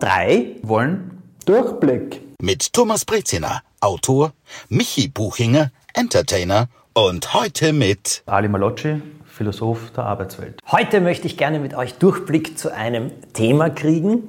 drei wollen Durchblick. Mit Thomas Breziner, Autor, Michi Buchinger, Entertainer und heute mit Ali Malocci, Philosoph der Arbeitswelt. Heute möchte ich gerne mit euch Durchblick zu einem Thema kriegen.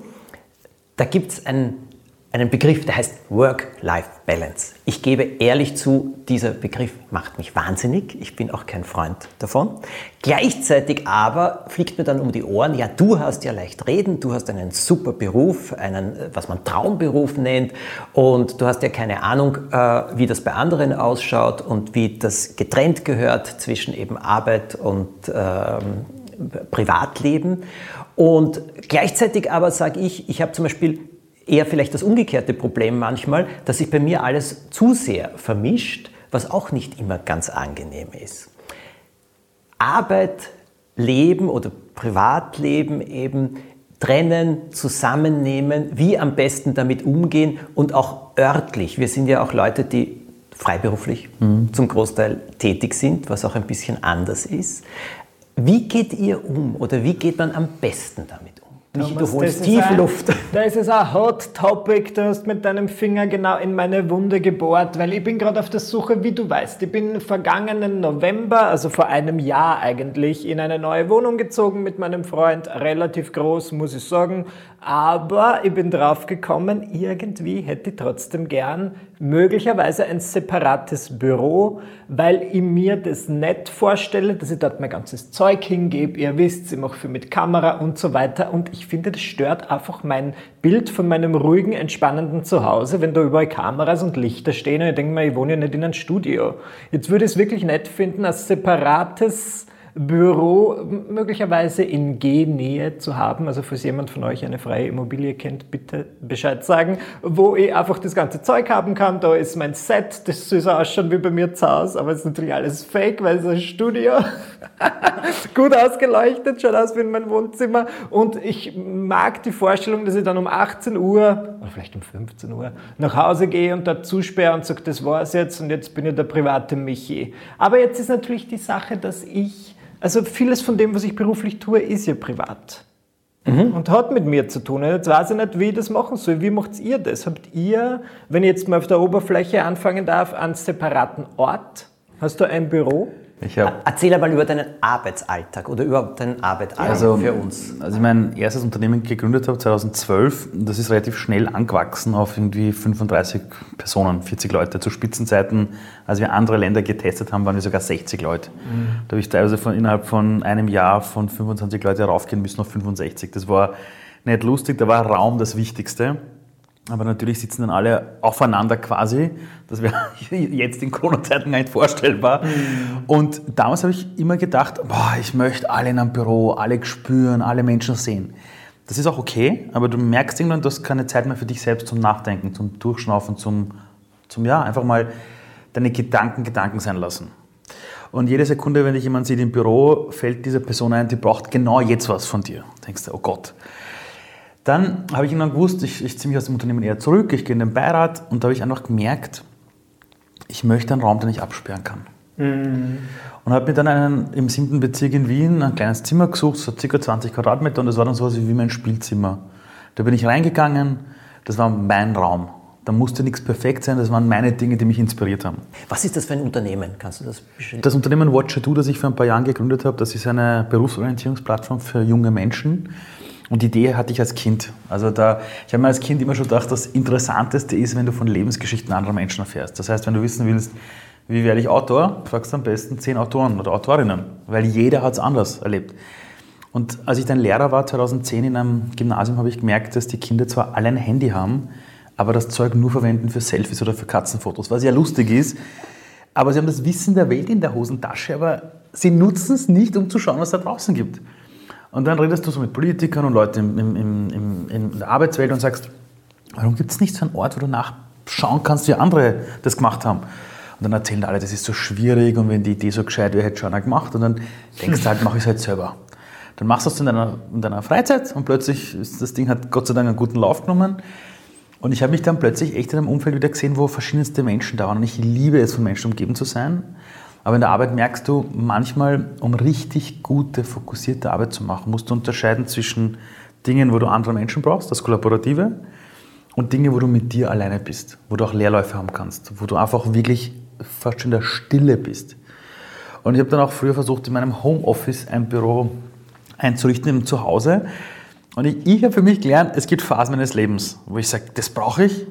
Da gibt es ein einen Begriff, der heißt Work-Life-Balance. Ich gebe ehrlich zu, dieser Begriff macht mich wahnsinnig. Ich bin auch kein Freund davon. Gleichzeitig aber fliegt mir dann um die Ohren, ja, du hast ja leicht reden, du hast einen super Beruf, einen, was man Traumberuf nennt und du hast ja keine Ahnung, äh, wie das bei anderen ausschaut und wie das getrennt gehört zwischen eben Arbeit und ähm, Privatleben. Und gleichzeitig aber sage ich, ich habe zum Beispiel eher vielleicht das umgekehrte Problem manchmal, dass sich bei mir alles zu sehr vermischt, was auch nicht immer ganz angenehm ist. Arbeit, Leben oder Privatleben eben trennen, zusammennehmen, wie am besten damit umgehen und auch örtlich. Wir sind ja auch Leute, die freiberuflich mhm. zum Großteil tätig sind, was auch ein bisschen anders ist. Wie geht ihr um oder wie geht man am besten damit Michi, du holst Tiefluft. Da ist es ein Hot Topic. Du hast mit deinem Finger genau in meine Wunde gebohrt, weil ich bin gerade auf der Suche, wie du weißt. Ich bin vergangenen November, also vor einem Jahr eigentlich, in eine neue Wohnung gezogen mit meinem Freund. Relativ groß, muss ich sagen. Aber ich bin drauf gekommen, irgendwie hätte ich trotzdem gern möglicherweise ein separates Büro, weil ich mir das nett vorstelle, dass ich dort mein ganzes Zeug hingebe. Ihr wisst, ich mache viel mit Kamera und so weiter. Und ich finde, das stört einfach mein Bild von meinem ruhigen, entspannenden Zuhause, wenn da überall Kameras und Lichter stehen. Und ich denke mir, ich wohne ja nicht in einem Studio. Jetzt würde ich es wirklich nett finden, als separates Büro möglicherweise in G-Nähe zu haben. Also falls jemand von euch eine freie Immobilie kennt, bitte Bescheid sagen, wo ich einfach das ganze Zeug haben kann. Da ist mein Set, das soll so ausschauen wie bei mir zu Hause, aber es ist natürlich alles fake, weil es ein Studio. Gut ausgeleuchtet, schaut aus wie in meinem Wohnzimmer. Und ich mag die Vorstellung, dass ich dann um 18 Uhr oder vielleicht um 15 Uhr nach Hause gehe und dort zusperre und sage, das war's jetzt und jetzt bin ich der private Michi. Aber jetzt ist natürlich die Sache, dass ich also vieles von dem, was ich beruflich tue, ist ja privat. Mhm. Und hat mit mir zu tun. Jetzt weiß ich nicht, wie ich das machen soll. Wie macht ihr das? Habt ihr, wenn ich jetzt mal auf der Oberfläche anfangen darf, einen separaten Ort? Hast du ein Büro? Erzähl einmal über deinen Arbeitsalltag oder überhaupt deinen Arbeitsalltag also, für uns. Als ich mein erstes Unternehmen gegründet habe, 2012, das ist relativ schnell angewachsen auf irgendwie 35 Personen, 40 Leute. Zu Spitzenzeiten, als wir andere Länder getestet haben, waren wir sogar 60 Leute. Mhm. Da habe ich teilweise von, innerhalb von einem Jahr von 25 Leute raufgehen müssen auf 65. Das war nicht lustig, da war Raum das Wichtigste. Aber natürlich sitzen dann alle aufeinander quasi. Das wäre jetzt in Corona-Zeiten gar nicht vorstellbar. Mhm. Und damals habe ich immer gedacht, boah, ich möchte alle in einem Büro, alle spüren, alle Menschen sehen. Das ist auch okay, aber du merkst irgendwann, du hast keine Zeit mehr für dich selbst zum Nachdenken, zum Durchschnaufen, zum, zum ja, einfach mal deine Gedanken Gedanken sein lassen. Und jede Sekunde, wenn dich jemand sieht im Büro, fällt diese Person ein, die braucht genau jetzt was von dir. Du denkst du, oh Gott, dann habe ich irgendwann gewusst, ich, ich ziehe mich aus dem Unternehmen eher zurück, ich gehe in den Beirat und da habe ich einfach gemerkt, ich möchte einen Raum, den ich absperren kann. Mhm. Und habe mir dann einen, im siebten Bezirk in Wien ein kleines Zimmer gesucht, so ca. 20 Quadratmeter und das war dann so was wie mein Spielzimmer. Da bin ich reingegangen, das war mein Raum. Da musste nichts perfekt sein, das waren meine Dinge, die mich inspiriert haben. Was ist das für ein Unternehmen? Kannst du das beschreiben? Das Unternehmen Watcher Do, das ich vor ein paar Jahren gegründet habe, das ist eine Berufsorientierungsplattform für junge Menschen und die Idee hatte ich als Kind. Also da, ich habe mir als Kind immer schon gedacht, das Interessanteste ist, wenn du von Lebensgeschichten anderer Menschen erfährst. Das heißt, wenn du wissen willst, wie werde ich Autor, fragst du am besten zehn Autoren oder Autorinnen, weil jeder hat es anders erlebt. Und als ich dann Lehrer war, 2010 in einem Gymnasium, habe ich gemerkt, dass die Kinder zwar alle ein Handy haben, aber das Zeug nur verwenden für Selfies oder für Katzenfotos, was ja lustig ist. Aber sie haben das Wissen der Welt in der Hosentasche, aber sie nutzen es nicht, um zu schauen, was da draußen gibt. Und dann redest du so mit Politikern und Leuten im, im, im, in der Arbeitswelt und sagst, warum gibt es nicht so einen Ort, wo du nachschauen kannst, wie andere das gemacht haben? Und dann erzählen alle, das ist so schwierig und wenn die Idee so gescheit wäre, hätte schon einer gemacht. Und dann denkst du halt, mach ich es halt selber. Dann machst du es in deiner, in deiner Freizeit und plötzlich ist das Ding hat Gott sei Dank einen guten Lauf genommen. Und ich habe mich dann plötzlich echt in einem Umfeld wieder gesehen, wo verschiedenste Menschen da waren. Und ich liebe es, von Menschen umgeben zu sein. Aber in der Arbeit merkst du manchmal, um richtig gute, fokussierte Arbeit zu machen, musst du unterscheiden zwischen Dingen, wo du andere Menschen brauchst, das Kollaborative, und Dinge, wo du mit dir alleine bist, wo du auch Leerläufe haben kannst, wo du einfach wirklich fast schon in der Stille bist. Und ich habe dann auch früher versucht, in meinem Homeoffice ein Büro einzurichten, im Zuhause. Und ich, ich habe für mich gelernt, es gibt Phasen meines Lebens, wo ich sage, das brauche ich.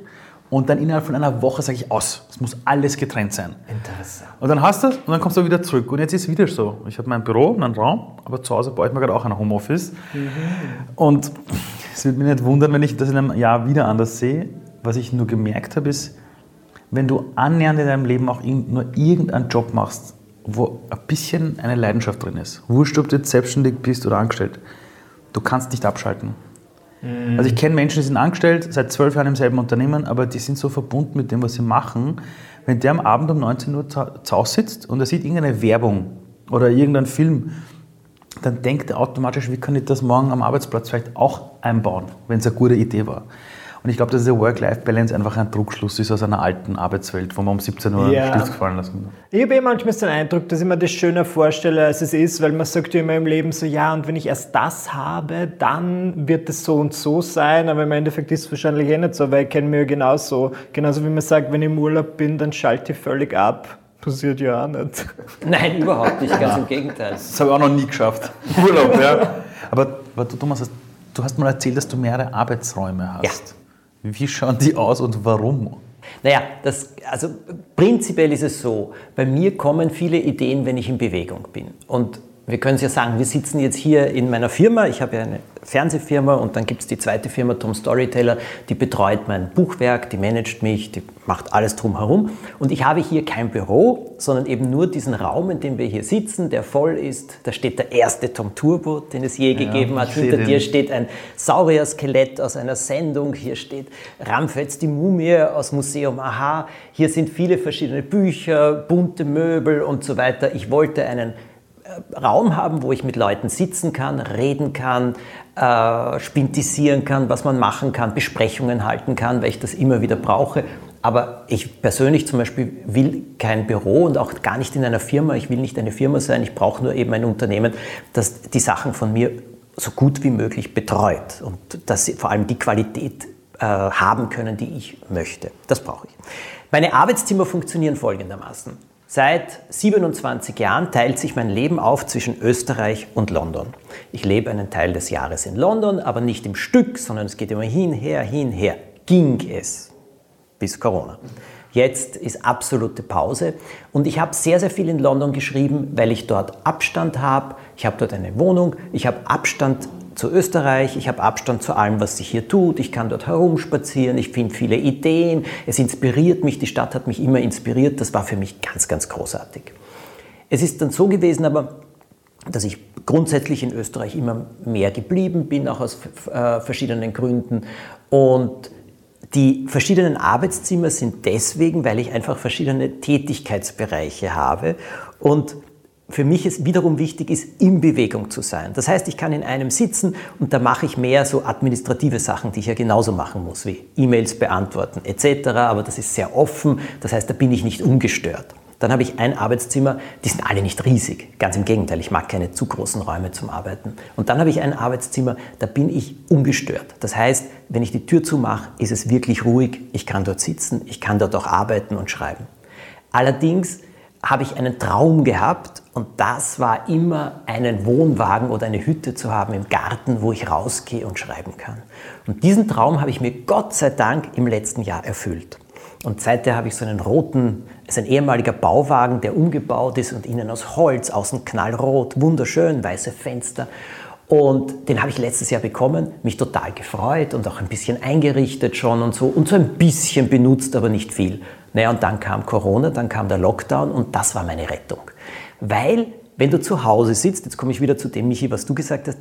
Und dann innerhalb von einer Woche sage ich aus. Es muss alles getrennt sein. Interessant. Und dann hast du es und dann kommst du wieder zurück. Und jetzt ist es wieder so. Ich habe mein Büro und einen Raum, aber zu Hause baue ich mir gerade auch ein Homeoffice. Mhm. Und es wird mich nicht wundern, wenn ich das in einem Jahr wieder anders sehe. Was ich nur gemerkt habe, ist, wenn du annähernd in deinem Leben auch nur irgendeinen Job machst, wo ein bisschen eine Leidenschaft drin ist, wurscht, ob du jetzt selbstständig bist oder angestellt, du kannst nicht abschalten. Mhm. Also ich kenne Menschen, die sind angestellt, seit zwölf Jahren im selben Unternehmen, aber die sind so verbunden mit dem, was sie machen. Wenn der am Abend um 19 Uhr zu Hause sitzt und er sieht irgendeine Werbung oder irgendeinen Film, dann denkt er automatisch, wie kann ich das morgen am Arbeitsplatz vielleicht auch einbauen, wenn es eine gute Idee war. Und ich glaube, dass diese Work-Life-Balance einfach ein Druckschluss ist aus einer alten Arbeitswelt, wo man um 17 Uhr ja. Stift gefallen lassen muss. Ich habe eh manchmal den Eindruck, dass ich mir das schöner vorstelle, als es ist, weil man sagt ja immer im Leben so, ja, und wenn ich erst das habe, dann wird es so und so sein, aber im Endeffekt ist es wahrscheinlich eh nicht so, weil ich kenne mich ja genauso. Genauso wie man sagt, wenn ich im Urlaub bin, dann schalte ich völlig ab. Passiert ja auch nicht. Nein, überhaupt nicht, ganz im Gegenteil. Das habe ich auch noch nie geschafft. Urlaub, ja. Aber, aber du, Thomas, du hast mal erzählt, dass du mehrere Arbeitsräume hast. Ja. Wie schauen die aus und warum? Naja, das, also prinzipiell ist es so, bei mir kommen viele Ideen, wenn ich in Bewegung bin. Und wir können es ja sagen, wir sitzen jetzt hier in meiner Firma. Ich habe ja eine Fernsehfirma und dann gibt es die zweite Firma, Tom Storyteller, die betreut mein Buchwerk, die managt mich, die macht alles drumherum. Und ich habe hier kein Büro, sondern eben nur diesen Raum, in dem wir hier sitzen, der voll ist. Da steht der erste Tom Turbo, den es je ja, gegeben hat. Hinter dir steht ein Saurier-Skelett aus einer Sendung. Hier steht Ramfels die Mumie aus Museum Aha. Hier sind viele verschiedene Bücher, bunte Möbel und so weiter. Ich wollte einen Raum haben, wo ich mit Leuten sitzen kann, reden kann, äh, spintisieren kann, was man machen kann, Besprechungen halten kann, weil ich das immer wieder brauche. Aber ich persönlich zum Beispiel will kein Büro und auch gar nicht in einer Firma. Ich will nicht eine Firma sein. Ich brauche nur eben ein Unternehmen, das die Sachen von mir so gut wie möglich betreut und dass sie vor allem die Qualität äh, haben können, die ich möchte. Das brauche ich. Meine Arbeitszimmer funktionieren folgendermaßen. Seit 27 Jahren teilt sich mein Leben auf zwischen Österreich und London. Ich lebe einen Teil des Jahres in London, aber nicht im Stück, sondern es geht immer hin, her, hin, her. Ging es bis Corona. Jetzt ist absolute Pause und ich habe sehr, sehr viel in London geschrieben, weil ich dort Abstand habe. Ich habe dort eine Wohnung, ich habe Abstand zu Österreich, ich habe Abstand zu allem, was sich hier tut, ich kann dort herumspazieren, ich finde viele Ideen, es inspiriert mich, die Stadt hat mich immer inspiriert, das war für mich ganz, ganz großartig. Es ist dann so gewesen aber, dass ich grundsätzlich in Österreich immer mehr geblieben bin, auch aus äh, verschiedenen Gründen und die verschiedenen Arbeitszimmer sind deswegen, weil ich einfach verschiedene Tätigkeitsbereiche habe und für mich ist wiederum wichtig ist, in Bewegung zu sein. Das heißt, ich kann in einem sitzen und da mache ich mehr so administrative Sachen, die ich ja genauso machen muss, wie E-Mails beantworten etc. Aber das ist sehr offen, das heißt, da bin ich nicht ungestört. Dann habe ich ein Arbeitszimmer, die sind alle nicht riesig. Ganz im Gegenteil, ich mag keine zu großen Räume zum Arbeiten. Und dann habe ich ein Arbeitszimmer, da bin ich ungestört. Das heißt, wenn ich die Tür zumache, ist es wirklich ruhig. Ich kann dort sitzen, ich kann dort auch arbeiten und schreiben. Allerdings habe ich einen Traum gehabt und das war immer einen Wohnwagen oder eine Hütte zu haben im Garten, wo ich rausgehe und schreiben kann. Und diesen Traum habe ich mir Gott sei Dank im letzten Jahr erfüllt. Und seither habe ich so einen roten, es ist ein ehemaliger Bauwagen, der umgebaut ist und innen aus Holz, außen knallrot, wunderschön, weiße Fenster. Und den habe ich letztes Jahr bekommen, mich total gefreut und auch ein bisschen eingerichtet schon und so und so ein bisschen benutzt, aber nicht viel. Naja, und dann kam Corona, dann kam der Lockdown und das war meine Rettung. Weil, wenn du zu Hause sitzt, jetzt komme ich wieder zu dem, Michi, was du gesagt hast,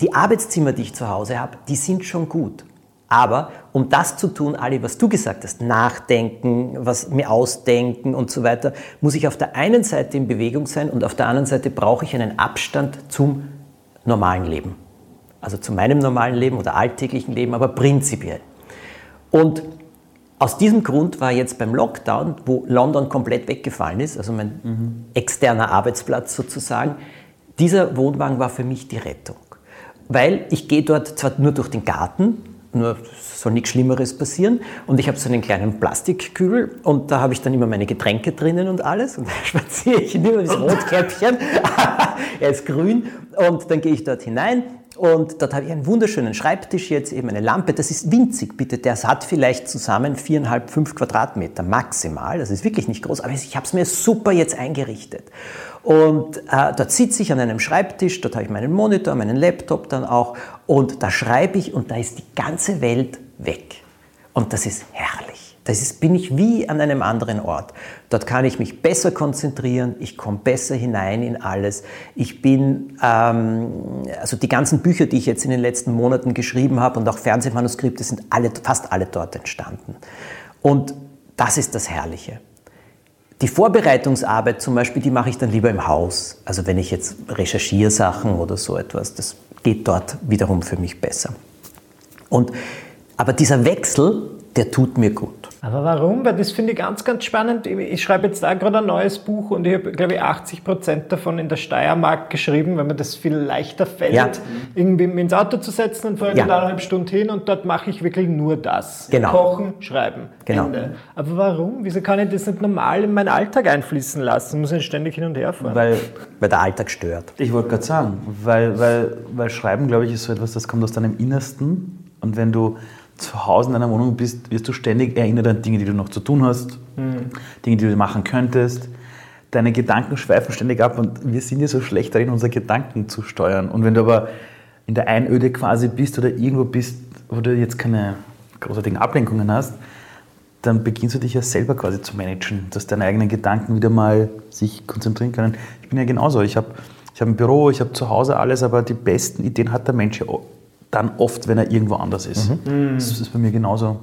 die Arbeitszimmer, die ich zu Hause habe, die sind schon gut. Aber um das zu tun, Ali, was du gesagt hast, nachdenken, was mir ausdenken und so weiter, muss ich auf der einen Seite in Bewegung sein und auf der anderen Seite brauche ich einen Abstand zum normalen Leben. Also zu meinem normalen Leben oder alltäglichen Leben, aber prinzipiell. Und aus diesem Grund war jetzt beim Lockdown, wo London komplett weggefallen ist, also mein mhm. externer Arbeitsplatz sozusagen, dieser Wohnwagen war für mich die Rettung. weil ich gehe dort zwar nur durch den Garten, nur soll nichts Schlimmeres passieren. Und ich habe so einen kleinen Plastikkübel und da habe ich dann immer meine Getränke drinnen und alles. Und da spaziere ich immer das Rotkäppchen. er ist grün. Und dann gehe ich dort hinein und dort habe ich einen wunderschönen Schreibtisch jetzt, eben eine Lampe. Das ist winzig, bitte. Der hat vielleicht zusammen viereinhalb, fünf Quadratmeter maximal. Das ist wirklich nicht groß, aber ich habe es mir super jetzt eingerichtet. Und äh, dort sitze ich an einem Schreibtisch, dort habe ich meinen Monitor, meinen Laptop dann auch und da schreibe ich und da ist die ganze Welt weg. Und das ist herrlich. Das ist, bin ich wie an einem anderen Ort. Dort kann ich mich besser konzentrieren, ich komme besser hinein in alles. Ich bin, ähm, also die ganzen Bücher, die ich jetzt in den letzten Monaten geschrieben habe und auch Fernsehmanuskripte sind alle, fast alle dort entstanden. Und das ist das Herrliche. Die Vorbereitungsarbeit zum Beispiel, die mache ich dann lieber im Haus. Also wenn ich jetzt recherchiere Sachen oder so etwas, das geht dort wiederum für mich besser. Und, aber dieser Wechsel, der tut mir gut. Aber warum? Weil das finde ich ganz, ganz spannend. Ich schreibe jetzt da gerade ein neues Buch und ich habe, glaube ich, 80 Prozent davon in der Steiermark geschrieben, weil mir das viel leichter fällt, ja. irgendwie ins Auto zu setzen und fahre ja. eineinhalb Stunden hin und dort mache ich wirklich nur das. Genau. Kochen, schreiben. Genau. Ende. Aber warum? Wieso kann ich das nicht normal in meinen Alltag einfließen lassen? Muss ich ständig hin und her fahren? Weil, weil der Alltag stört. Ich wollte gerade sagen, weil, weil, weil Schreiben, glaube ich, ist so etwas, das kommt aus deinem Innersten und wenn du zu Hause in deiner Wohnung bist, wirst du ständig erinnert an Dinge, die du noch zu tun hast, mhm. Dinge, die du machen könntest. Deine Gedanken schweifen ständig ab und wir sind ja so schlecht darin, unsere Gedanken zu steuern. Und wenn du aber in der Einöde quasi bist oder irgendwo bist, wo du jetzt keine großartigen Ablenkungen hast, dann beginnst du dich ja selber quasi zu managen, dass deine eigenen Gedanken wieder mal sich konzentrieren können. Ich bin ja genauso. Ich habe ich hab ein Büro, ich habe zu Hause alles, aber die besten Ideen hat der Mensch ja dann oft, wenn er irgendwo anders ist. Mhm. Das ist bei mir genauso.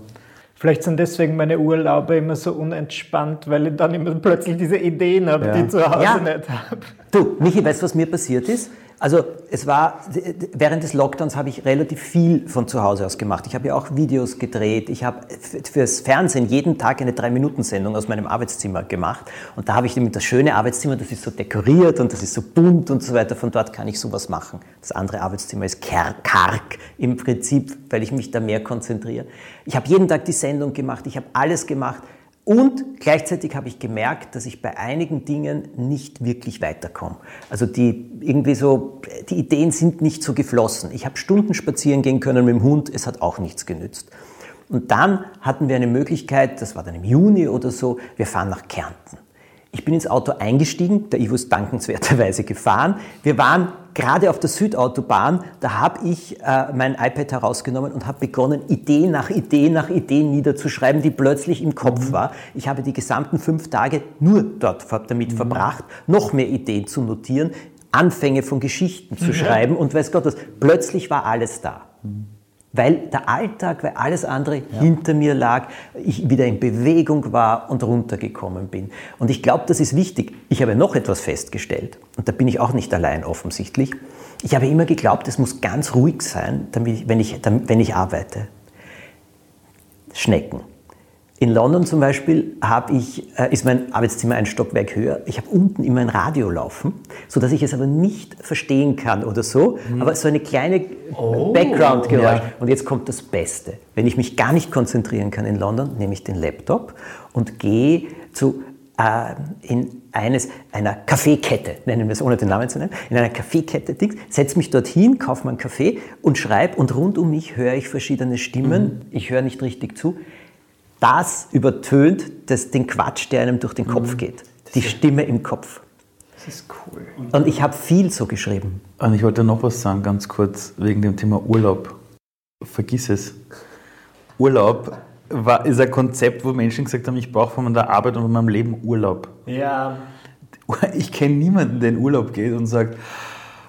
Vielleicht sind deswegen meine Urlaube immer so unentspannt, weil ich dann immer plötzlich diese Ideen habe, ja. die ich zu Hause ja. nicht habe. Du, Michi, weißt du, was mir passiert ist? Also es war, während des Lockdowns habe ich relativ viel von zu Hause aus gemacht. Ich habe ja auch Videos gedreht. Ich habe fürs Fernsehen jeden Tag eine Drei-Minuten-Sendung aus meinem Arbeitszimmer gemacht. Und da habe ich das schöne Arbeitszimmer, das ist so dekoriert und das ist so bunt und so weiter. Von dort kann ich sowas machen. Das andere Arbeitszimmer ist karg im Prinzip, weil ich mich da mehr konzentriere. Ich habe jeden Tag die Sendung gemacht. Ich habe alles gemacht. Und gleichzeitig habe ich gemerkt, dass ich bei einigen Dingen nicht wirklich weiterkomme. Also die irgendwie so, die Ideen sind nicht so geflossen. Ich habe Stunden spazieren gehen können mit dem Hund, es hat auch nichts genützt. Und dann hatten wir eine Möglichkeit, das war dann im Juni oder so, wir fahren nach Kärnten. Ich bin ins Auto eingestiegen, der Ivo ist dankenswerterweise gefahren. Wir waren gerade auf der Südautobahn, da habe ich äh, mein iPad herausgenommen und habe begonnen, Idee nach Idee nach Idee niederzuschreiben, die plötzlich im Kopf mhm. war. Ich habe die gesamten fünf Tage nur dort damit mhm. verbracht, noch mehr Ideen zu notieren, Anfänge von Geschichten zu mhm. schreiben und weiß Gott was. Plötzlich war alles da. Weil der Alltag, weil alles andere ja. hinter mir lag, ich wieder in Bewegung war und runtergekommen bin. Und ich glaube, das ist wichtig. Ich habe noch etwas festgestellt, und da bin ich auch nicht allein offensichtlich. Ich habe immer geglaubt, es muss ganz ruhig sein, damit, wenn, ich, damit, wenn ich arbeite. Schnecken. In London zum Beispiel ich, äh, ist mein Arbeitszimmer ein Stockwerk höher. Ich habe unten immer ein Radio laufen, sodass ich es aber nicht verstehen kann oder so. Mhm. Aber so eine kleine oh, Background-Geräusch. Ja. Und jetzt kommt das Beste. Wenn ich mich gar nicht konzentrieren kann in London, nehme ich den Laptop und gehe zu äh, in eines, einer Kaffeekette, nennen wir es ohne den Namen zu nennen, in einer Kaffeekette, setze mich dorthin, kaufe meinen Kaffee und schreibe und rund um mich höre ich verschiedene Stimmen. Mhm. Ich höre nicht richtig zu das übertönt das, den Quatsch, der einem durch den Kopf mhm. geht. Die Stimme im Kopf. Das ist cool. Und ich habe viel so geschrieben. Und ich wollte noch was sagen, ganz kurz, wegen dem Thema Urlaub. Vergiss es. Urlaub war, ist ein Konzept, wo Menschen gesagt haben, ich brauche von meiner Arbeit und von meinem Leben Urlaub. Ja. Ich kenne niemanden, der in Urlaub geht und sagt,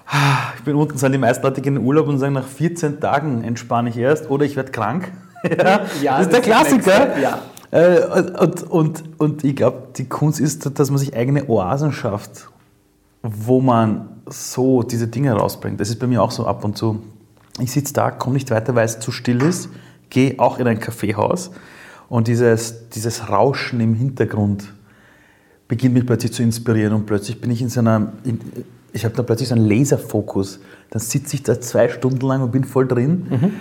ah, ich bin unten, sind die meisten Leute gehen in Urlaub und sagen, nach 14 Tagen entspanne ich erst oder ich werde krank ja, ja, das ist der Klassiker. Ja. Äh, und, und, und ich glaube, die Kunst ist, dass man sich eigene Oasen schafft, wo man so diese Dinge rausbringt. Das ist bei mir auch so ab und zu. Ich sitze da, komme nicht weiter, weil es zu still ist, gehe auch in ein Kaffeehaus und dieses, dieses Rauschen im Hintergrund beginnt mich plötzlich zu inspirieren und plötzlich bin ich in so einer, in, ich habe da plötzlich so einen Laserfokus. Dann sitze ich da zwei Stunden lang und bin voll drin. Mhm.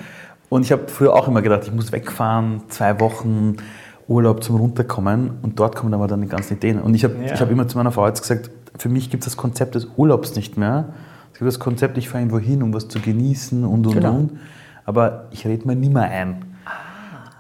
Und ich habe früher auch immer gedacht, ich muss wegfahren, zwei Wochen Urlaub zum Runterkommen. Und dort kommen aber dann die ganzen Ideen. Und ich habe ja. hab immer zu meiner Frau jetzt gesagt, für mich gibt es das Konzept des Urlaubs nicht mehr. Es gibt das Konzept, ich fahre irgendwo hin, um was zu genießen und und genau. und. Aber ich rede mir nie mehr ein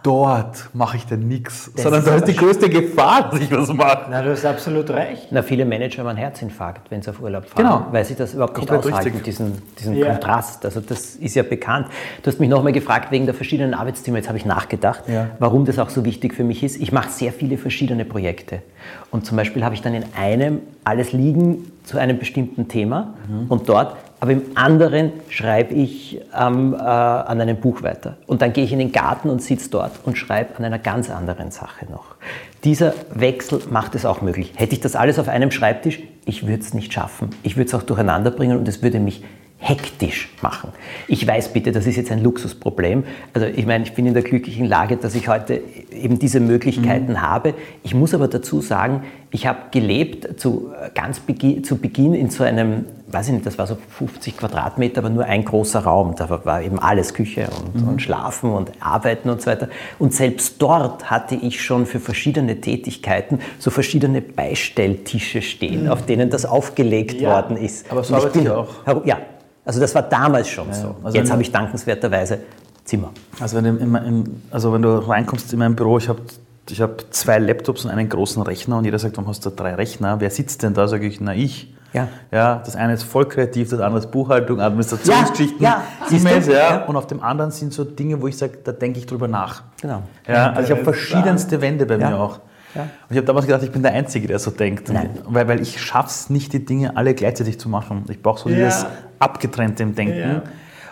dort mache ich denn nichts, sondern da ist die größte Gefahr, dass ich was mache. Na, du hast absolut recht. Na, viele Manager haben einen Herzinfarkt, wenn sie auf Urlaub fahren, genau. weil sie das überhaupt Komplett nicht aushalten, richtig. diesen, diesen ja. Kontrast. Also das ist ja bekannt. Du hast mich nochmal gefragt wegen der verschiedenen Arbeitsteams, jetzt habe ich nachgedacht, ja. warum das auch so wichtig für mich ist. Ich mache sehr viele verschiedene Projekte und zum Beispiel habe ich dann in einem alles liegen zu einem bestimmten Thema mhm. und dort aber im anderen schreibe ich ähm, äh, an einem Buch weiter. Und dann gehe ich in den Garten und sitze dort und schreibe an einer ganz anderen Sache noch. Dieser Wechsel macht es auch möglich. Hätte ich das alles auf einem Schreibtisch, ich würde es nicht schaffen. Ich würde es auch durcheinander bringen und es würde mich hektisch machen. Ich weiß bitte, das ist jetzt ein Luxusproblem. Also ich meine, ich bin in der glücklichen Lage, dass ich heute eben diese Möglichkeiten mhm. habe. Ich muss aber dazu sagen, ich habe gelebt zu ganz Beginn, zu Beginn in so einem, weiß ich nicht, das war so 50 Quadratmeter, aber nur ein großer Raum. Da war eben alles Küche und, mhm. und Schlafen und Arbeiten und so weiter. Und selbst dort hatte ich schon für verschiedene Tätigkeiten so verschiedene Beistelltische stehen, mhm. auf denen das aufgelegt ja, worden ist. Aber so arbeite ich auch. Ja, also das war damals schon ja, so. Also Jetzt habe ich dankenswerterweise Zimmer. Also wenn, du, in, also wenn du reinkommst in mein Büro, ich habe ich hab zwei Laptops und einen großen Rechner und jeder sagt, warum hast du drei Rechner? Wer sitzt denn da? Sage ich, na ich. Ja. ja. Das eine ist voll kreativ, das andere ist Buchhaltung, Administrationsgeschichten, ja, ja. E-Mails, ja. Und auf dem anderen sind so Dinge, wo ich sage, da denke ich drüber nach. Genau. Ja, also ich habe verschiedenste Wände bei mir auch. Ja. Und ich habe damals gedacht, ich bin der Einzige, der so denkt. Nein. Weil, weil ich schaffe es nicht, die Dinge alle gleichzeitig zu machen. Ich brauche so ja. dieses abgetrennte im Denken. Ja.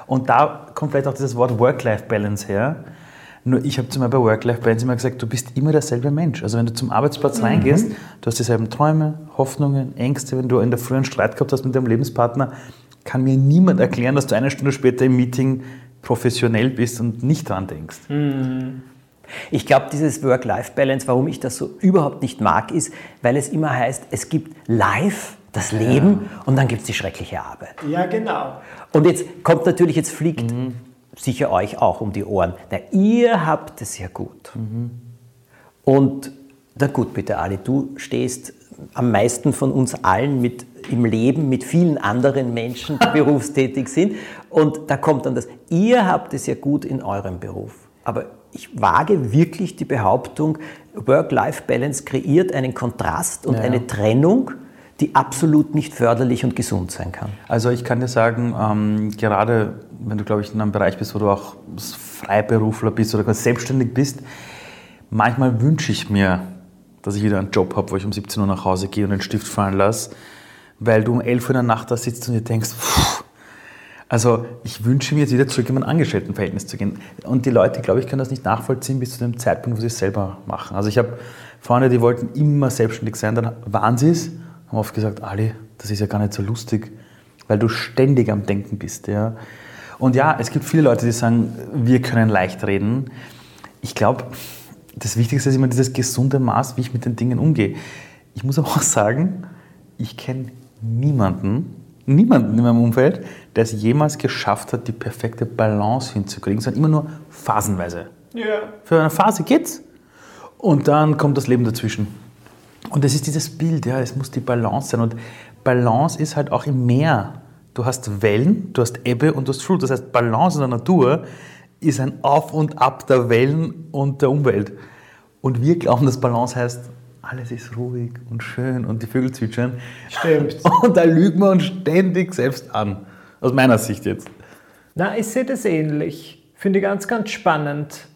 Und da kommt vielleicht auch dieses Wort Work-Life-Balance her. Nur ich habe zu mir bei Work-Life-Balance immer gesagt, du bist immer derselbe Mensch. Also wenn du zum Arbeitsplatz mhm. reingehst, du hast dieselben Träume, Hoffnungen, Ängste. Wenn du in der frühen Streit gehabt hast mit deinem Lebenspartner, kann mir niemand erklären, dass du eine Stunde später im Meeting professionell bist und nicht dran denkst. Mhm. Ich glaube, dieses Work-Life-Balance, warum ich das so überhaupt nicht mag, ist, weil es immer heißt, es gibt Life, das Leben, ja. und dann gibt es die schreckliche Arbeit. Ja, genau. Und jetzt kommt natürlich, jetzt fliegt mhm. sicher euch auch um die Ohren. Na, ihr habt es ja gut. Mhm. Und, na gut, bitte Ali, du stehst am meisten von uns allen mit im Leben mit vielen anderen Menschen, die berufstätig sind. Und da kommt dann das, ihr habt es ja gut in eurem Beruf. Aber ich wage wirklich die Behauptung, Work-Life-Balance kreiert einen Kontrast und ja. eine Trennung, die absolut nicht förderlich und gesund sein kann. Also ich kann dir sagen, ähm, gerade wenn du, glaube ich, in einem Bereich bist, wo du auch Freiberufler bist oder selbstständig bist, manchmal wünsche ich mir, dass ich wieder einen Job habe, wo ich um 17 Uhr nach Hause gehe und den Stift fallen lasse, weil du um 11 Uhr in der Nacht da sitzt und dir denkst, pff, also ich wünsche mir jetzt wieder zurück in mein Angestelltenverhältnis zu gehen. Und die Leute, glaube ich, können das nicht nachvollziehen bis zu dem Zeitpunkt, wo sie es selber machen. Also ich habe Freunde, die wollten immer selbstständig sein, dann waren sie es, haben oft gesagt, Ali, das ist ja gar nicht so lustig, weil du ständig am Denken bist. Ja. Und ja, es gibt viele Leute, die sagen, wir können leicht reden. Ich glaube, das Wichtigste ist immer dieses gesunde Maß, wie ich mit den Dingen umgehe. Ich muss aber auch sagen, ich kenne niemanden, niemanden in meinem Umfeld, der es jemals geschafft hat, die perfekte Balance hinzukriegen, sondern immer nur phasenweise. Ja. Für eine Phase geht's und dann kommt das Leben dazwischen. Und es ist dieses Bild, ja, es muss die Balance sein. Und Balance ist halt auch im Meer. Du hast Wellen, du hast Ebbe und du hast Flut. Das heißt, Balance in der Natur ist ein Auf und Ab der Wellen und der Umwelt. Und wir glauben, dass Balance heißt, alles ist ruhig und schön und die Vögel zwitschern. Stimmt. Und da lügen wir uns ständig selbst an. Aus meiner Sicht jetzt. Na, ich sehe das ähnlich. Finde ich ganz, ganz spannend.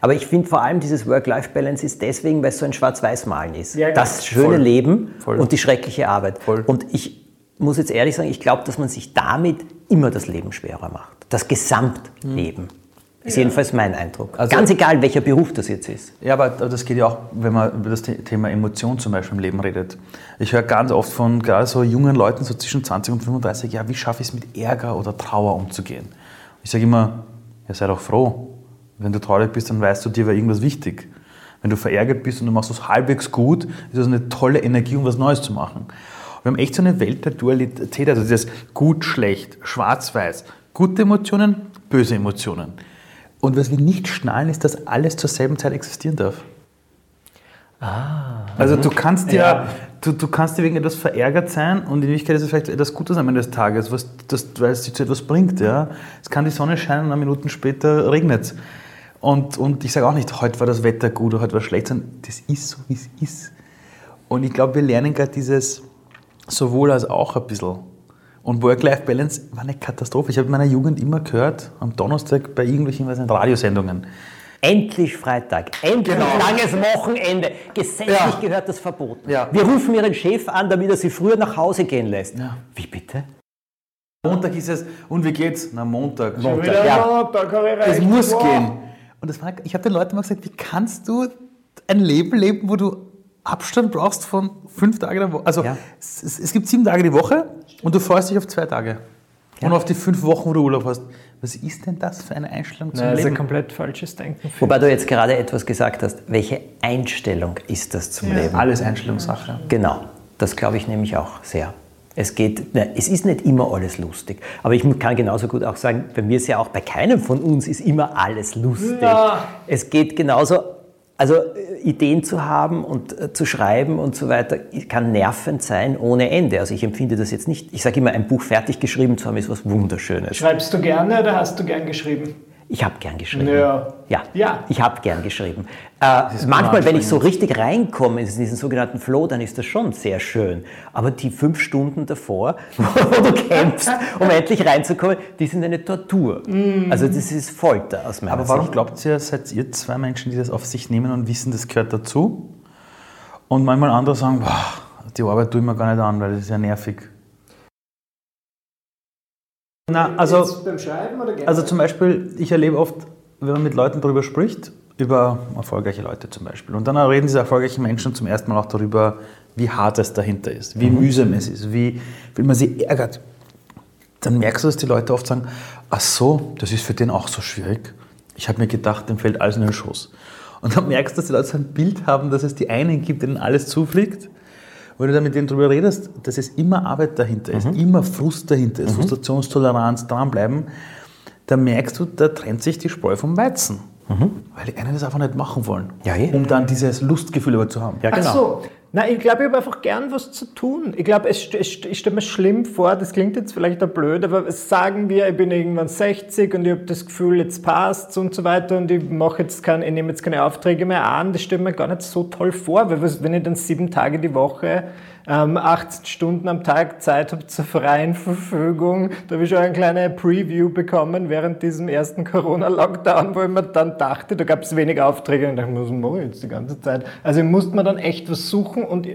Aber ich finde vor allem dieses Work-Life-Balance ist deswegen, weil es so ein Schwarz-Weiß-Malen ist. Ja, das schöne voll. Leben voll. und die schreckliche Arbeit. Voll. Und ich muss jetzt ehrlich sagen, ich glaube, dass man sich damit immer das Leben schwerer macht. Das Gesamtleben. Hm. Ist ja. jedenfalls mein Eindruck. Also, Ganz egal, welcher Beruf das jetzt ist. Ja, aber das geht ja auch, wenn man über das Thema Emotion zum Beispiel im Leben redet. Ich höre ganz oft von gerade so jungen Leuten, so zwischen 20 und 35, ja, wie schaffe ich es mit Ärger oder Trauer umzugehen? Ich sage immer, ja, sei doch froh. Wenn du traurig bist, dann weißt du, dir war irgendwas wichtig. Wenn du verärgert bist und du machst es halbwegs gut, ist das eine tolle Energie, um was Neues zu machen. wir haben echt so eine Welt der Dualität, also dieses gut, schlecht, schwarz-weiß, gute Emotionen, böse Emotionen. Und was wir nicht schnallen, ist, dass alles zur selben Zeit existieren darf. Ah. Also du kannst ja, ja du, du kannst dir wegen etwas verärgert sein und in Wirklichkeit ist es vielleicht etwas Gutes am Ende des Tages, was, das, weil es dir zu etwas bringt. Ja? Es kann die Sonne scheinen und eine Minuten später regnet es. Und, und ich sage auch nicht, heute war das Wetter gut oder heute war es schlecht, sondern das ist so, wie es ist. Und ich glaube, wir lernen gerade dieses sowohl als auch ein bisschen. Und Work-Life-Balance war eine Katastrophe. Ich habe in meiner Jugend immer gehört, am Donnerstag bei irgendwelchen was Radiosendungen. Endlich Freitag, endlich genau. langes Wochenende. Gesetzlich ja. gehört das verboten. Ja. Wir rufen Ihren Chef an, damit er Sie früher nach Hause gehen lässt. Ja. Wie bitte? Montag ist es, und wie geht's? Na, Montag. Montag, ja. Montag es muss wow. gehen. Und das war, ich habe den Leuten mal gesagt, wie kannst du ein Leben leben, wo du Abstand brauchst von fünf Tagen der Woche. Also ja. es, es, gibt sieben Tage die Woche und du freust dich auf zwei Tage. Ja. Und auf die fünf Wochen, wo du Urlaub hast. Was ist denn das für eine Einstellung zum Nein, Leben? Das ist ein komplett falsches Denken. Wobei du jetzt gerade etwas gesagt hast. Welche Einstellung ist das zum ja. Leben? Alles Einstellungssache. Genau. Das glaube ich nämlich auch sehr. Es, geht, ne, es ist nicht immer alles lustig. Aber ich kann genauso gut auch sagen, bei mir ist ja auch bei keinem von uns ist immer alles lustig. Ja. Es geht genauso also äh, Ideen zu haben und äh, zu schreiben und so weiter kann nervend sein ohne Ende. Also ich empfinde das jetzt nicht, ich sage immer, ein Buch fertig geschrieben zu haben, ist was Wunderschönes. Schreibst du gerne oder hast du gern geschrieben? Ich habe gern geschrieben. Ja. Ja, ja. ich habe gern geschrieben. Äh, manchmal, wenn ich so richtig reinkomme in diesen sogenannten Flow, dann ist das schon sehr schön. Aber die fünf Stunden davor, wo du kämpfst, um endlich reinzukommen, die sind eine Tortur. Mm. Also das ist Folter aus meiner Aber warum Sicht. glaubt ihr, seid ihr zwei Menschen, die das auf sich nehmen und wissen, das gehört dazu? Und manchmal andere sagen, boah, die Arbeit tue ich mir gar nicht an, weil das ist ja nervig. Na, also, beim Schreiben oder also zum Beispiel, ich erlebe oft, wenn man mit Leuten darüber spricht, über erfolgreiche Leute zum Beispiel, und dann reden diese erfolgreichen Menschen zum ersten Mal auch darüber, wie hart es dahinter ist, wie mhm. mühsam es ist, wie, wie man sie ärgert. Dann merkst du, dass die Leute oft sagen, ach so, das ist für den auch so schwierig. Ich habe mir gedacht, dem fällt alles in den Schoß. Und dann merkst du, dass die Leute so ein Bild haben, dass es die einen gibt, denen alles zufliegt wenn du dann mit denen darüber redest, dass es immer Arbeit dahinter ist, mhm. immer Frust dahinter ist, mhm. Frustrationstoleranz, dranbleiben, dann merkst du, da trennt sich die Spreu vom Weizen. Mhm. Weil die einen das einfach nicht machen wollen, ja, um dann dieses Lustgefühl aber zu haben. Ja, genau. Ach so. Nein, ich glaube, ich habe einfach gern was zu tun. Ich glaube, es, es, ich stelle mir schlimm vor, das klingt jetzt vielleicht auch blöd, aber sagen wir, ich bin irgendwann 60 und ich habe das Gefühl, jetzt passt und so weiter und ich mache jetzt kein, ich nehme jetzt keine Aufträge mehr an. Das stelle mir gar nicht so toll vor, weil wenn ich dann sieben Tage die Woche ähm, 18 Stunden am Tag Zeit habe zur freien Verfügung. Da habe ich schon eine kleine Preview bekommen während diesem ersten Corona-Lockdown, wo ich mir dann dachte, da gab es wenig Aufträge und dachte, was mache ich jetzt die ganze Zeit? Also ich musste mir dann echt was suchen und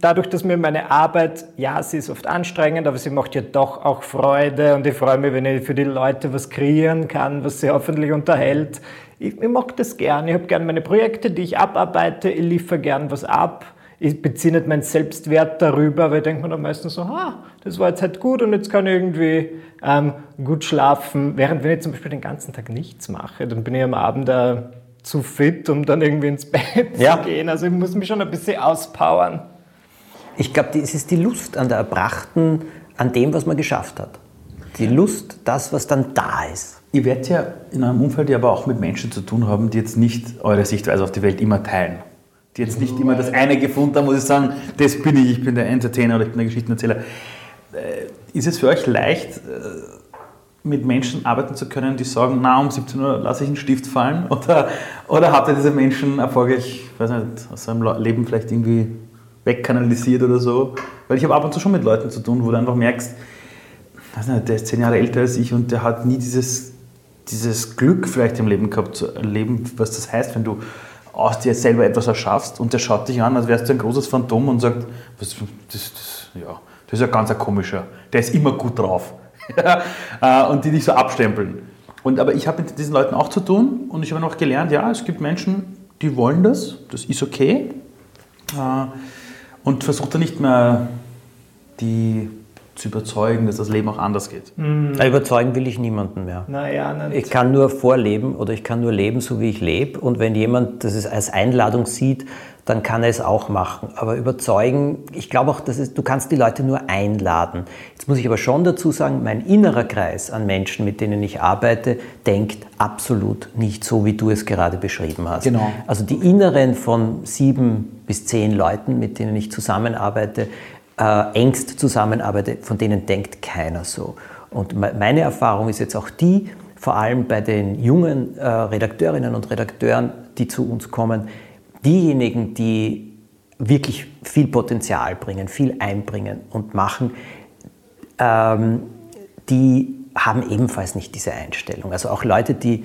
dadurch, dass mir meine Arbeit, ja, sie ist oft anstrengend, aber sie macht ja doch auch Freude und ich freue mich, wenn ich für die Leute was kreieren kann, was sie hoffentlich unterhält. Ich, ich mag das gern. Ich habe gern meine Projekte, die ich abarbeite. Ich liefere gern was ab ich beziehe nicht meinen Selbstwert darüber, weil ich denke mir dann meistens so, ah, das war jetzt halt gut und jetzt kann ich irgendwie ähm, gut schlafen. Während wenn ich zum Beispiel den ganzen Tag nichts mache, dann bin ich am Abend äh, zu fit, um dann irgendwie ins Bett ja. zu gehen. Also ich muss mich schon ein bisschen auspowern. Ich glaube, es ist die Lust an der Erbrachten, an dem, was man geschafft hat. Die Lust, das, was dann da ist. Ihr werdet ja in eurem Umfeld ja aber auch mit Menschen zu tun haben, die jetzt nicht eure Sichtweise auf die Welt immer teilen die jetzt nicht immer das eine gefunden haben, muss ich sagen, das bin ich, ich bin der Entertainer oder ich bin der Geschichtenerzähler. Äh, ist es für euch leicht, äh, mit Menschen arbeiten zu können, die sagen, na, um 17 Uhr lasse ich einen Stift fallen? Oder, oder habt ihr diese Menschen erfolgreich, weiß nicht, aus seinem Leben vielleicht irgendwie wegkanalisiert oder so? Weil ich habe ab und zu schon mit Leuten zu tun, wo du einfach merkst, weiß nicht, der ist zehn Jahre älter als ich und der hat nie dieses, dieses Glück vielleicht im Leben gehabt, zu erleben, was das heißt, wenn du aus dir selber etwas erschaffst und der schaut dich an, als wärst du ein großes Phantom und sagt, das, das, das ja, das ist ein ganz ein komischer, der ist immer gut drauf. Äh, und die dich so abstempeln. Und, aber ich habe mit diesen Leuten auch zu tun und ich habe noch gelernt, ja, es gibt Menschen, die wollen das, das ist okay. Äh, und versucht da nicht mehr die zu überzeugen, dass das Leben auch anders geht. Mhm. Überzeugen will ich niemanden mehr. Naja, ich kann nur vorleben oder ich kann nur leben, so wie ich lebe. Und wenn jemand das als Einladung sieht, dann kann er es auch machen. Aber überzeugen, ich glaube auch, dass es, du kannst die Leute nur einladen. Jetzt muss ich aber schon dazu sagen, mein innerer Kreis an Menschen, mit denen ich arbeite, denkt absolut nicht so, wie du es gerade beschrieben hast. Genau. Also die Inneren von sieben bis zehn Leuten, mit denen ich zusammenarbeite, äh, engst zusammenarbeite, von denen denkt keiner so. Und meine Erfahrung ist jetzt auch die, vor allem bei den jungen äh, Redakteurinnen und Redakteuren, die zu uns kommen, diejenigen, die wirklich viel Potenzial bringen, viel einbringen und machen, ähm, die haben ebenfalls nicht diese Einstellung. Also auch Leute, die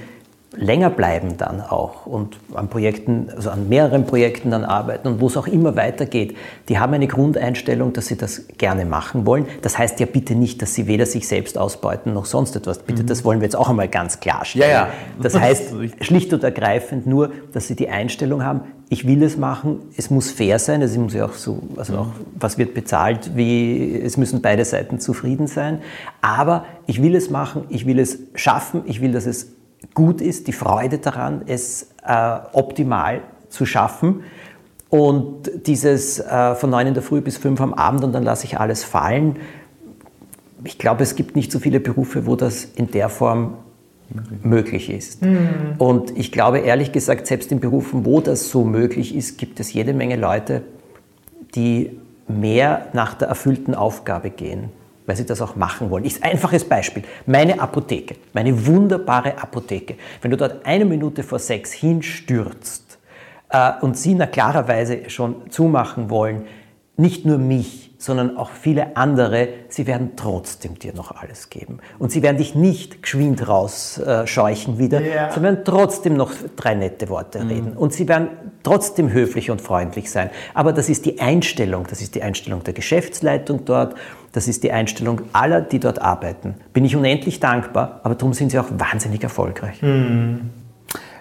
länger bleiben dann auch und an Projekten, also an mehreren Projekten dann arbeiten und wo es auch immer weitergeht, die haben eine Grundeinstellung, dass sie das gerne machen wollen. Das heißt ja bitte nicht, dass sie weder sich selbst ausbeuten noch sonst etwas. Bitte, mhm. das wollen wir jetzt auch einmal ganz klarstellen. Ja, ja. Das heißt schlicht und ergreifend nur, dass sie die Einstellung haben, ich will es machen, es muss fair sein, es muss ja auch so, also auch, was wird bezahlt, wie, es müssen beide Seiten zufrieden sein, aber ich will es machen, ich will es schaffen, ich will, dass es gut ist, die Freude daran, es äh, optimal zu schaffen. Und dieses äh, von 9 in der Früh bis 5 am Abend und dann lasse ich alles fallen. Ich glaube, es gibt nicht so viele Berufe, wo das in der Form möglich ist. Mhm. Und ich glaube ehrlich gesagt, selbst in Berufen, wo das so möglich ist, gibt es jede Menge Leute, die mehr nach der erfüllten Aufgabe gehen weil sie das auch machen wollen. Ich, einfaches Beispiel, meine Apotheke, meine wunderbare Apotheke. Wenn du dort eine Minute vor sechs hinstürzt äh, und sie na klarerweise schon zumachen wollen, nicht nur mich, sondern auch viele andere, sie werden trotzdem dir noch alles geben. Und sie werden dich nicht geschwind rausscheuchen äh, wieder, yeah. sie werden trotzdem noch drei nette Worte mm. reden. Und sie werden trotzdem höflich und freundlich sein. Aber das ist die Einstellung, das ist die Einstellung der Geschäftsleitung dort, das ist die Einstellung aller, die dort arbeiten. Bin ich unendlich dankbar, aber darum sind sie auch wahnsinnig erfolgreich. Mm.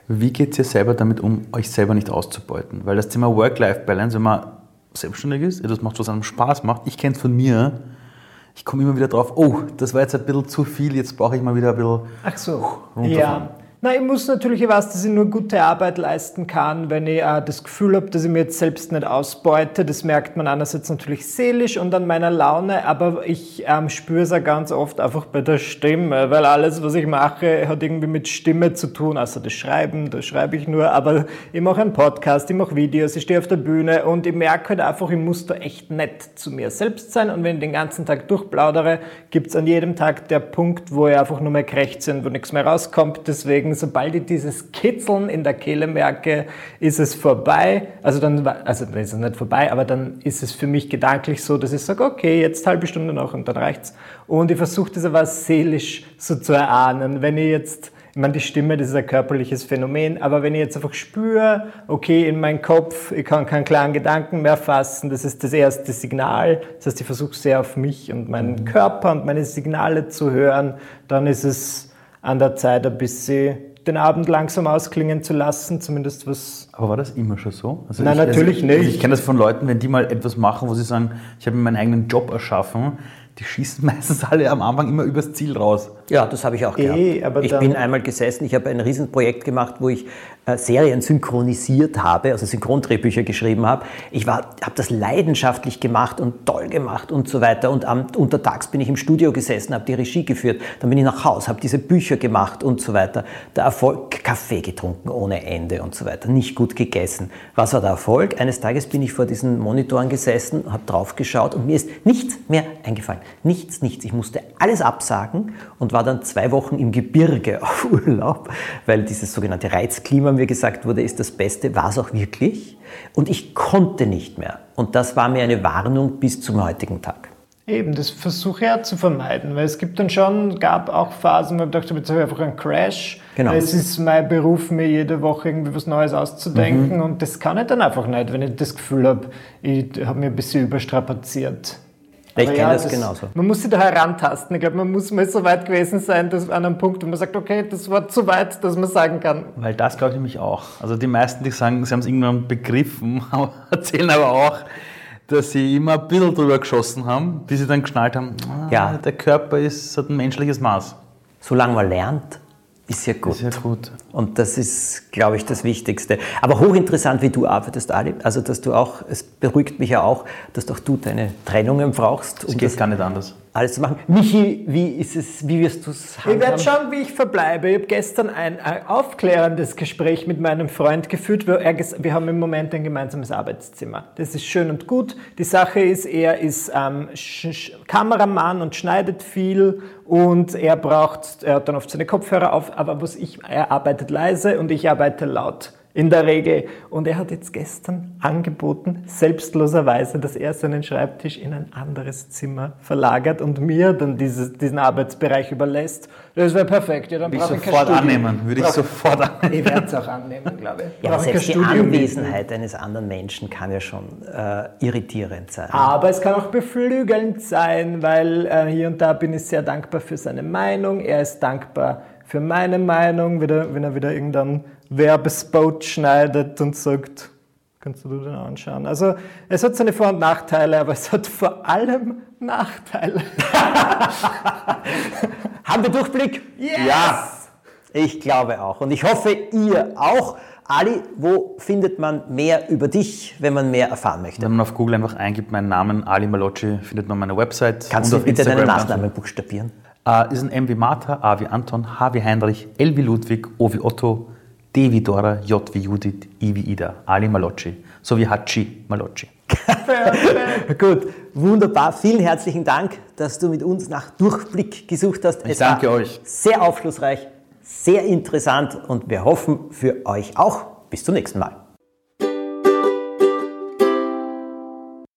Wie geht es ihr selber damit um, euch selber nicht auszubeuten? Weil das Thema Work-Life-Balance, wenn man selbstständig ist, etwas macht, was einem Spaß macht. Ich kenne es von mir. Ich komme immer wieder drauf, oh, das war jetzt ein bisschen zu viel, jetzt brauche ich mal wieder ein bisschen Ach so. Ja. Na, ich muss natürlich, ich weiß, dass ich nur gute Arbeit leisten kann, wenn ich äh, das Gefühl habe, dass ich mir jetzt selbst nicht ausbeute. Das merkt man einerseits natürlich seelisch und an meiner Laune, aber ich ähm, spüre es auch ganz oft einfach bei der Stimme, weil alles, was ich mache, hat irgendwie mit Stimme zu tun. Also das Schreiben, das schreibe ich nur, aber ich mache einen Podcast, ich mache Videos, ich stehe auf der Bühne und ich merke halt einfach, ich muss da echt nett zu mir selbst sein und wenn ich den ganzen Tag durchplaudere, gibt es an jedem Tag der Punkt, wo ich einfach nur mehr krächze und wo nichts mehr rauskommt. Deswegen deswegen, sobald ich dieses Kitzeln in der Kehle merke, ist es vorbei. Also dann, also dann ist es nicht vorbei, aber dann ist es für mich gedanklich so, dass ich sage, okay, jetzt halbe Stunde noch und dann reicht's. Und ich versuche das aber seelisch so zu erahnen. Wenn ich jetzt, ich meine, die Stimme, das ist ein körperliches Phänomen, aber wenn ich jetzt einfach spüre, okay, in meinem Kopf, ich kann keinen klaren Gedanken mehr fassen, das ist das erste Signal. Das heißt, ich versuche sehr auf mich und meinen Körper und meine Signale zu hören, dann ist es an der Zeit, ein bisschen den Abend langsam ausklingen zu lassen, zumindest was. Aber war das immer schon so? Also Nein, ich, natürlich also, nicht. Also ich kenne das von Leuten, wenn die mal etwas machen, wo sie sagen, ich habe mir meinen eigenen Job erschaffen, die schießen meistens alle am Anfang immer übers Ziel raus. Ja, das habe ich auch gehabt. E, ich bin einmal gesessen, ich habe ein Riesenprojekt gemacht, wo ich äh, Serien synchronisiert habe, also Synchrondrehbücher geschrieben habe. Ich habe das leidenschaftlich gemacht und toll gemacht und so weiter. Und am, untertags bin ich im Studio gesessen, habe die Regie geführt. Dann bin ich nach Hause, habe diese Bücher gemacht und so weiter. Der Erfolg, Kaffee getrunken ohne Ende und so weiter. Nicht gut gegessen. Was war der Erfolg? Eines Tages bin ich vor diesen Monitoren gesessen, habe drauf geschaut und mir ist nichts mehr eingefallen. Nichts, nichts. Ich musste alles absagen und war dann zwei Wochen im Gebirge auf Urlaub, weil dieses sogenannte Reizklima mir gesagt wurde, ist das Beste, war es auch wirklich. Und ich konnte nicht mehr. Und das war mir eine Warnung bis zum heutigen Tag. Eben, das versuche ich ja zu vermeiden, weil es gibt dann schon, gab auch Phasen, wo ich dachte, jetzt habe ich einfach einen Crash. Genau. Es ist mein Beruf, mir jede Woche irgendwie was Neues auszudenken mhm. und das kann ich dann einfach nicht, wenn ich das Gefühl habe, ich habe mir ein bisschen überstrapaziert. Ich kenne ja, das, das, genauso. Man muss sich da herantasten. Ich glaube, man muss mal so weit gewesen sein, dass an einem Punkt, wo man sagt, okay, das war zu weit, dass man sagen kann. Weil das glaube ich nämlich auch. Also die meisten, die sagen, sie haben es irgendwann begriffen, erzählen aber auch, dass sie immer ein bisschen drüber geschossen haben, bis sie dann geschnallt haben, ah, ja. der Körper ist, hat ein menschliches Maß. Solange man lernt, ist ja gut. Ist ja gut. Und das ist, glaube ich, das Wichtigste. Aber hochinteressant, wie du arbeitest, Ali. Also, dass du auch, es beruhigt mich ja auch, dass auch du deine Trennungen brauchst. Es geht gar nicht anders. Alles zu machen. Michi, wie ist es, wie wirst du es Ich werde schauen, wie ich verbleibe. Ich habe gestern ein, ein aufklärendes Gespräch mit meinem Freund geführt. Wo er, wir haben im Moment ein gemeinsames Arbeitszimmer. Das ist schön und gut. Die Sache ist, er ist ähm, Sch Sch Kameramann und schneidet viel und er braucht, er hat dann oft seine Kopfhörer auf, aber was ich, er arbeitet leise und ich arbeite laut. In der Regel. Und er hat jetzt gestern angeboten, selbstloserweise, dass er seinen Schreibtisch in ein anderes Zimmer verlagert und mir dann dieses, diesen Arbeitsbereich überlässt. Das wäre perfekt. Ja, dann Würde ich brauche ich sofort annehmen. Würde ich sofort annehmen. Ich werde es auch annehmen, glaube ich. Ja, aber selbst die Studio. Anwesenheit eines anderen Menschen kann ja schon äh, irritierend sein. Aber es kann auch beflügelnd sein, weil äh, hier und da bin ich sehr dankbar für seine Meinung. Er ist dankbar für meine Meinung, wieder, wenn er wieder irgendeinen Werbespot schneidet und sagt, kannst du dir den anschauen. Also es hat seine Vor- und Nachteile, aber es hat vor allem Nachteile. Haben wir Durchblick? Yes! Ja, ich glaube auch. Und ich hoffe, ihr auch. Ali, wo findet man mehr über dich, wenn man mehr erfahren möchte? Wenn man auf Google einfach eingibt, meinen Namen Ali Malocci, findet man meine Website. Kannst und du auf bitte deinen Instagram Nachnamen buchstabieren? Äh, ist ein M wie Martha, A wie Anton, H wie Heinrich, L wie Ludwig, O wie Otto, D wie Dora, J wie Judith, I wie Ida. Ali Malocci. So wie Hachi Malocci. Gut, wunderbar. Vielen herzlichen Dank, dass du mit uns nach Durchblick gesucht hast. Ich danke euch. Sehr aufschlussreich, sehr interessant und wir hoffen für euch auch. Bis zum nächsten Mal.